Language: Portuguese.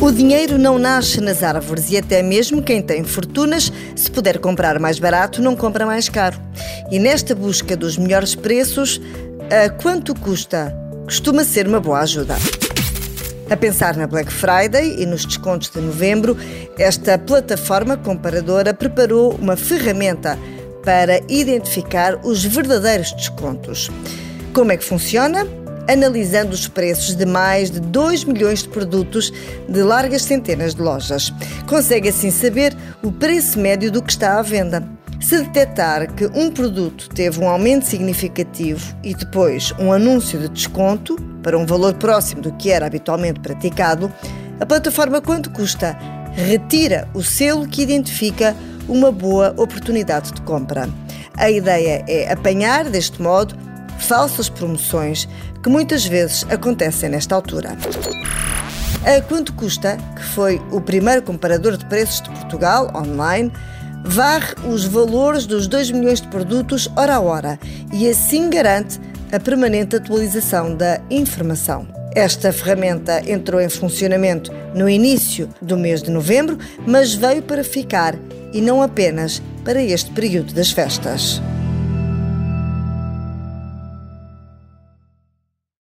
O dinheiro não nasce nas árvores e até mesmo quem tem fortunas, se puder comprar mais barato, não compra mais caro. E nesta busca dos melhores preços, a quanto custa costuma ser uma boa ajuda. A pensar na Black Friday e nos descontos de novembro, esta plataforma comparadora preparou uma ferramenta para identificar os verdadeiros descontos. Como é que funciona? Analisando os preços de mais de 2 milhões de produtos de largas centenas de lojas. Consegue assim saber o preço médio do que está à venda. Se detectar que um produto teve um aumento significativo e depois um anúncio de desconto para um valor próximo do que era habitualmente praticado, a plataforma Quanto Custa retira o selo que identifica uma boa oportunidade de compra. A ideia é apanhar, deste modo, falsas promoções que muitas vezes acontecem nesta altura. A Quanto Custa, que foi o primeiro comparador de preços de Portugal online, varre os valores dos 2 milhões de produtos hora a hora e assim garante a permanente atualização da informação. Esta ferramenta entrou em funcionamento no início do mês de novembro, mas veio para ficar e não apenas para este período das festas.